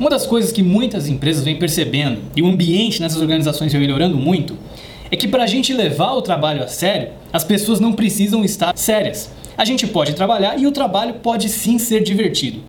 Uma das coisas que muitas empresas vêm percebendo e o ambiente nessas organizações vem melhorando muito é que para a gente levar o trabalho a sério, as pessoas não precisam estar sérias. A gente pode trabalhar e o trabalho pode sim ser divertido.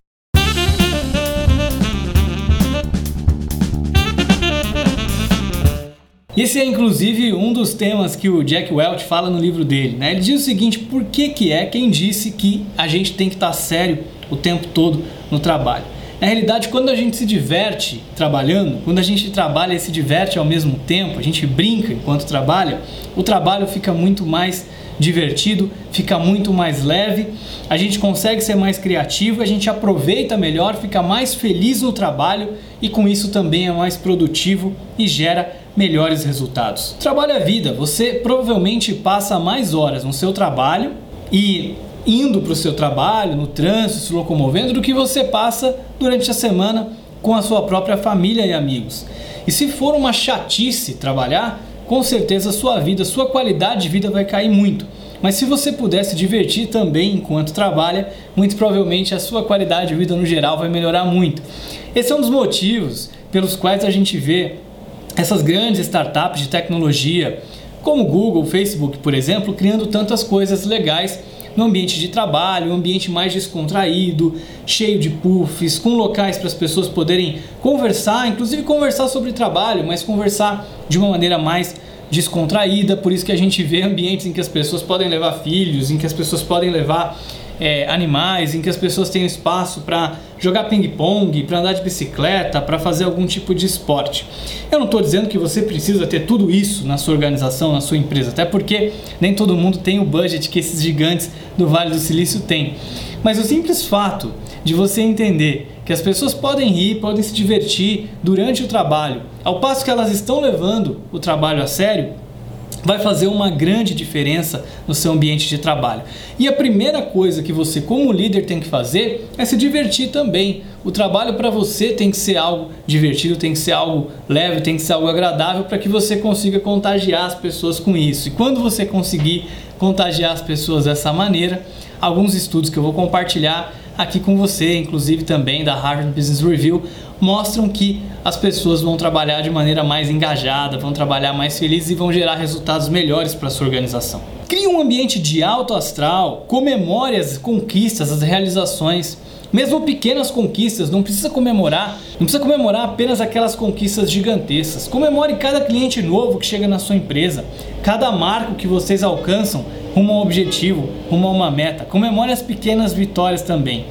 Esse é inclusive um dos temas que o Jack Welch fala no livro dele. Né? Ele diz o seguinte: por que, que é quem disse que a gente tem que estar sério o tempo todo no trabalho? Na realidade, quando a gente se diverte trabalhando, quando a gente trabalha e se diverte ao mesmo tempo, a gente brinca enquanto trabalha, o trabalho fica muito mais divertido, fica muito mais leve, a gente consegue ser mais criativo, a gente aproveita melhor, fica mais feliz no trabalho e com isso também é mais produtivo e gera melhores resultados. Trabalho é vida, você provavelmente passa mais horas no seu trabalho e indo para o seu trabalho, no trânsito, se locomovendo, do que você passa durante a semana com a sua própria família e amigos. E se for uma chatice trabalhar, com certeza sua vida, sua qualidade de vida vai cair muito. Mas se você puder se divertir também enquanto trabalha, muito provavelmente a sua qualidade de vida no geral vai melhorar muito. Esse é um dos motivos pelos quais a gente vê essas grandes startups de tecnologia, como Google, Facebook, por exemplo, criando tantas coisas legais no ambiente de trabalho, um ambiente mais descontraído, cheio de puffs, com locais para as pessoas poderem conversar, inclusive conversar sobre trabalho, mas conversar de uma maneira mais descontraída. Por isso que a gente vê ambientes em que as pessoas podem levar filhos, em que as pessoas podem levar é, animais, em que as pessoas têm espaço para jogar ping-pong, para andar de bicicleta, para fazer algum tipo de esporte. Eu não estou dizendo que você precisa ter tudo isso na sua organização, na sua empresa, até porque nem todo mundo tem o budget que esses gigantes do Vale do Silício têm. Mas o simples fato de você entender que as pessoas podem rir, podem se divertir durante o trabalho, ao passo que elas estão levando o trabalho a sério, vai fazer uma grande diferença no seu ambiente de trabalho. E a primeira coisa que você, como líder, tem que fazer é se divertir também. O trabalho para você tem que ser algo divertido, tem que ser algo leve, tem que ser algo agradável para que você consiga contagiar as pessoas com isso. E quando você conseguir contagiar as pessoas dessa maneira, alguns estudos que eu vou compartilhar aqui com você, inclusive também da Harvard Business Review, mostram que as pessoas vão trabalhar de maneira mais engajada, vão trabalhar mais felizes e vão gerar resultados melhores para sua organização. Crie um ambiente de alto astral, comemore as conquistas, as realizações. Mesmo pequenas conquistas, não precisa comemorar, não precisa comemorar apenas aquelas conquistas gigantescas. Comemore cada cliente novo que chega na sua empresa, cada marco que vocês alcançam rumo a um objetivo, rumo a uma meta. Comemore as pequenas vitórias também.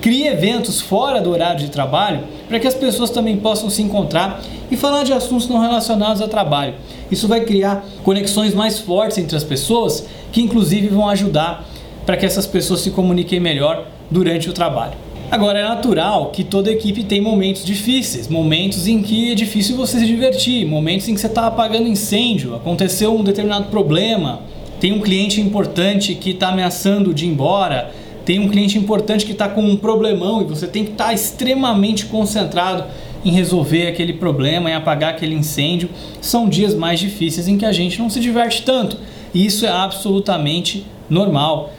Crie eventos fora do horário de trabalho para que as pessoas também possam se encontrar e falar de assuntos não relacionados ao trabalho. Isso vai criar conexões mais fortes entre as pessoas, que inclusive vão ajudar para que essas pessoas se comuniquem melhor durante o trabalho. Agora é natural que toda equipe tem momentos difíceis, momentos em que é difícil você se divertir, momentos em que você está apagando incêndio, aconteceu um determinado problema, tem um cliente importante que está ameaçando de ir embora, tem um cliente importante que está com um problemão e você tem que estar tá extremamente concentrado em resolver aquele problema, em apagar aquele incêndio. São dias mais difíceis em que a gente não se diverte tanto. E isso é absolutamente normal.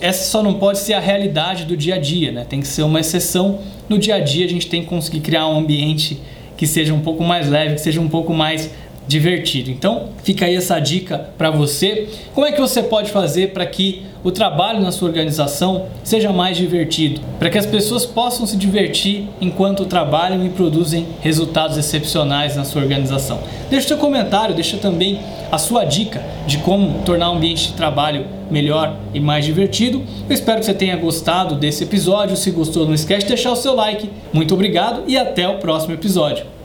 Essa só não pode ser a realidade do dia a dia, né? Tem que ser uma exceção. No dia a dia a gente tem que conseguir criar um ambiente que seja um pouco mais leve, que seja um pouco mais divertido. Então, fica aí essa dica para você. Como é que você pode fazer para que o trabalho na sua organização seja mais divertido, para que as pessoas possam se divertir enquanto trabalham e produzem resultados excepcionais na sua organização. Deixe seu comentário, deixa também a sua dica de como tornar o ambiente de trabalho melhor e mais divertido. Eu espero que você tenha gostado desse episódio. Se gostou, não esquece de deixar o seu like. Muito obrigado e até o próximo episódio.